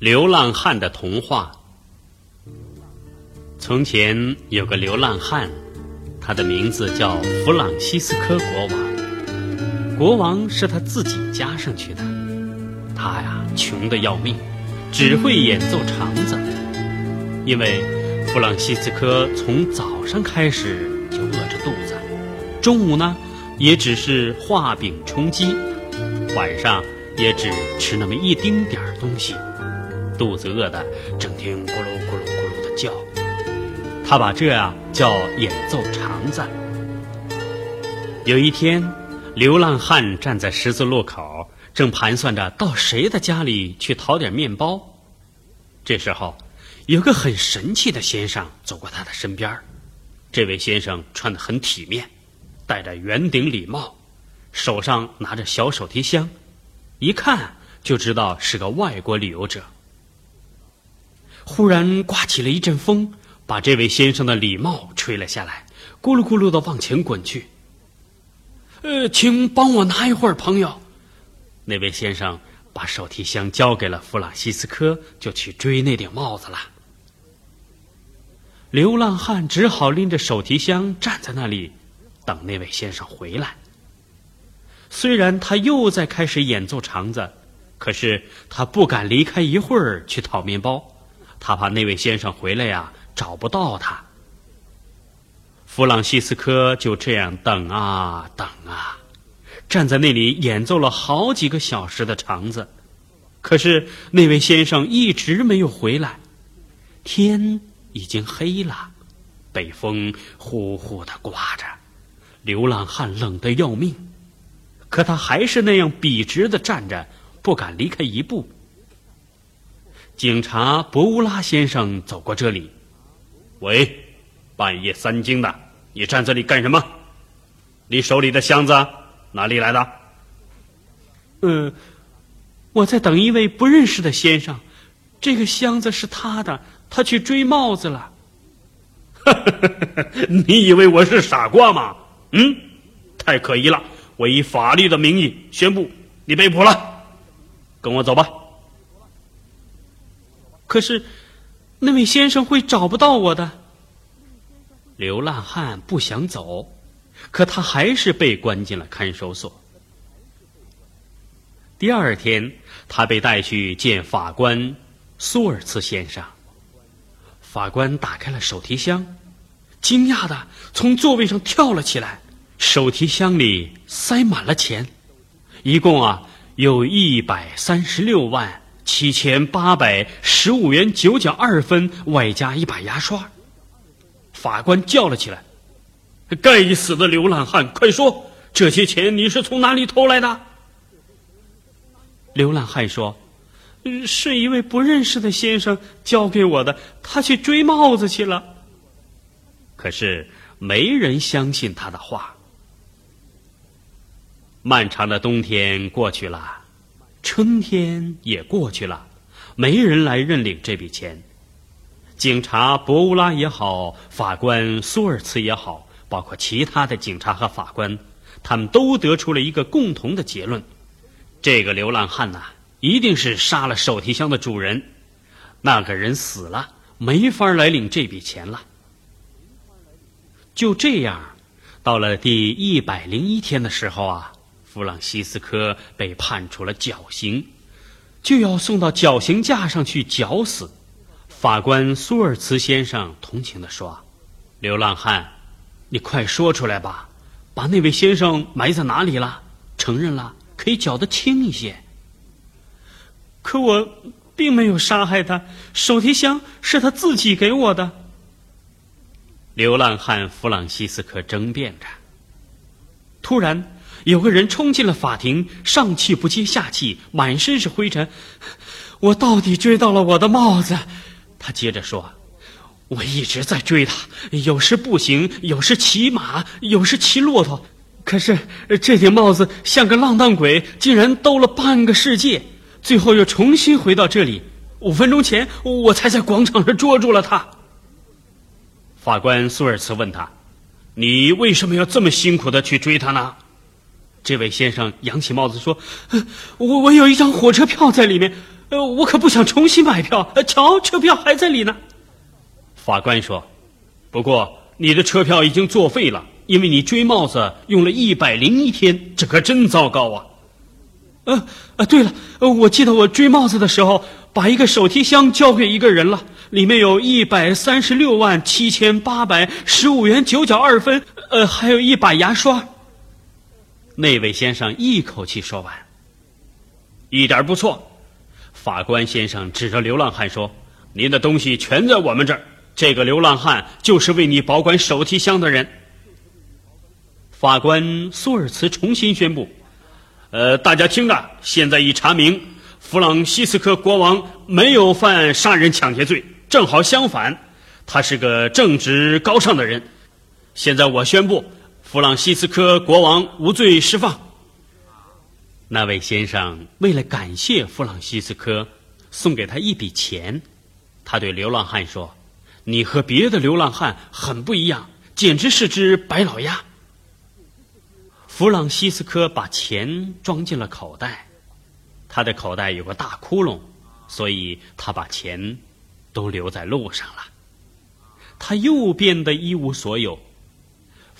流浪汉的童话。从前有个流浪汉，他的名字叫弗朗西斯科国王。国王是他自己加上去的。他呀，穷得要命，只会演奏肠子。因为弗朗西斯科从早上开始就饿着肚子，中午呢，也只是画饼充饥，晚上也只吃那么一丁点儿东西，肚子饿的整天咕噜咕噜咕噜的叫。他把这呀叫演奏肠子。有一天，流浪汉站在十字路口，正盘算着到谁的家里去讨点面包。这时候，有个很神气的先生走过他的身边。这位先生穿得很体面，戴着圆顶礼帽，手上拿着小手提箱，一看就知道是个外国旅游者。忽然刮起了一阵风。把这位先生的礼帽吹了下来，咕噜咕噜的往前滚去。呃，请帮我拿一会儿，朋友。那位先生把手提箱交给了弗朗西斯科，就去追那顶帽子了。流浪汉只好拎着手提箱站在那里，等那位先生回来。虽然他又在开始演奏肠子，可是他不敢离开一会儿去讨面包，他怕那位先生回来呀。找不到他，弗朗西斯科就这样等啊等啊，站在那里演奏了好几个小时的肠子，可是那位先生一直没有回来。天已经黑了，北风呼呼的刮着，流浪汉冷得要命，可他还是那样笔直的站着，不敢离开一步。警察博乌拉先生走过这里。喂，半夜三更的，你站这里干什么？你手里的箱子哪里来的？嗯，我在等一位不认识的先生，这个箱子是他的，他去追帽子了。你以为我是傻瓜吗？嗯，太可疑了！我以法律的名义宣布，你被捕了。跟我走吧。可是。那位先生会找不到我的。流浪汉不想走，可他还是被关进了看守所。第二天，他被带去见法官苏尔茨先生。法官打开了手提箱，惊讶的从座位上跳了起来。手提箱里塞满了钱，一共啊有一百三十六万。七千八百十五元九角二分，外加一把牙刷。法官叫了起来：“该死的流浪汉，快说，这些钱你是从哪里偷来的？”流浪汉说：“是一位不认识的先生交给我的，他去追帽子去了。”可是没人相信他的话。漫长的冬天过去了。春天也过去了，没人来认领这笔钱。警察博乌拉也好，法官苏尔茨也好，包括其他的警察和法官，他们都得出了一个共同的结论：这个流浪汉呐，一定是杀了手提箱的主人。那个人死了，没法来领这笔钱了。就这样，到了第一百零一天的时候啊。弗朗西斯科被判处了绞刑，就要送到绞刑架上去绞死。法官苏尔茨先生同情地说：“流浪汉，你快说出来吧，把那位先生埋在哪里了？承认了，可以绞得轻一些。”可我并没有杀害他，手提箱是他自己给我的。流浪汉弗朗西斯科争辩着，突然。有个人冲进了法庭，上气不接下气，满身是灰尘。我到底追到了我的帽子。他接着说：“我一直在追他，有时步行，有时骑马，有时骑骆驼。可是这顶帽子像个浪荡鬼，竟然兜了半个世界，最后又重新回到这里。五分钟前，我才在广场上捉住了他。”法官苏尔茨问他：“你为什么要这么辛苦的去追他呢？”这位先生扬起帽子说：“我我有一张火车票在里面，呃，我可不想重新买票。瞧，车票还在里呢。法官说：“不过你的车票已经作废了，因为你追帽子用了一百零一天，这可真糟糕啊！”呃呃，对了，我记得我追帽子的时候，把一个手提箱交给一个人了，里面有一百三十六万七千八百十五元九角二分，呃，还有一把牙刷。那位先生一口气说完，一点不错。法官先生指着流浪汉说：“您的东西全在我们这儿。这个流浪汉就是为你保管手提箱的人。”法官苏尔茨重新宣布。呃，大家听着，现在已查明，弗朗西斯科国王没有犯杀人抢劫罪，正好相反，他是个正直高尚的人。现在我宣布，弗朗西斯科国王无罪释放。那位先生为了感谢弗朗西斯科，送给他一笔钱，他对流浪汉说：“你和别的流浪汉很不一样，简直是只白老鸭。”弗朗西斯科把钱装进了口袋，他的口袋有个大窟窿，所以他把钱都留在路上了。他又变得一无所有。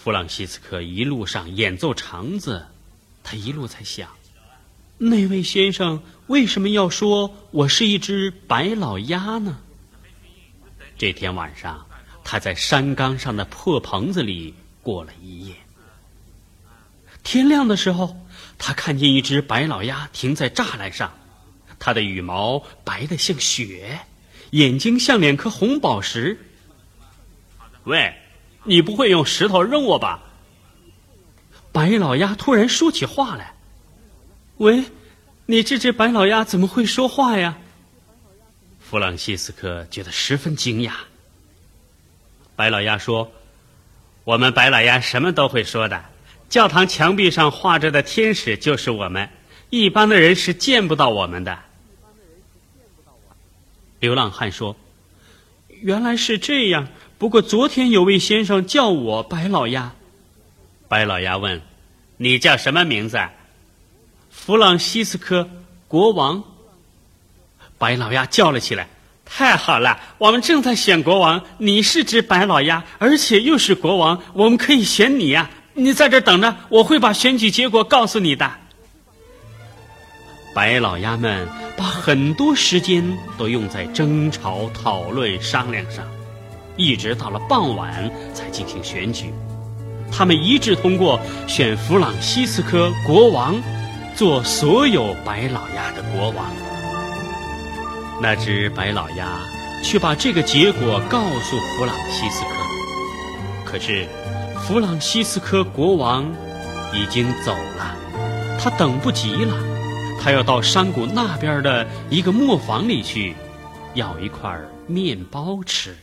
弗朗西斯科一路上演奏肠子，他一路在想：那位先生为什么要说我是一只白老鸭呢？这天晚上，他在山岗上的破棚子里过了一夜。天亮的时候，他看见一只白老鸭停在栅栏上，它的羽毛白的像雪，眼睛像两颗红宝石。喂，你不会用石头扔我吧？白老鸭突然说起话来。喂，你这只白老鸭怎么会说话呀？弗朗西斯科觉得十分惊讶。白老鸭说：“我们白老鸭什么都会说的。”教堂墙壁上画着的天使就是我们，一般的人是见不到我们的。流浪汉说：“原来是这样。不过昨天有位先生叫我白老鸭。”白老鸭问：“你叫什么名字？”弗朗西斯科国王。白老鸭叫了起来：“太好了！我们正在选国王，你是只白老鸭，而且又是国王，我们可以选你呀！”你在这等着，我会把选举结果告诉你的。白老鸭们把很多时间都用在争吵、讨论、商量上，一直到了傍晚才进行选举。他们一致通过选弗朗西斯科国王做所有白老鸭的国王。那只白老鸭却把这个结果告诉弗朗西斯科，可是。弗朗西斯科国王已经走了，他等不及了，他要到山谷那边的一个磨坊里去，要一块面包吃。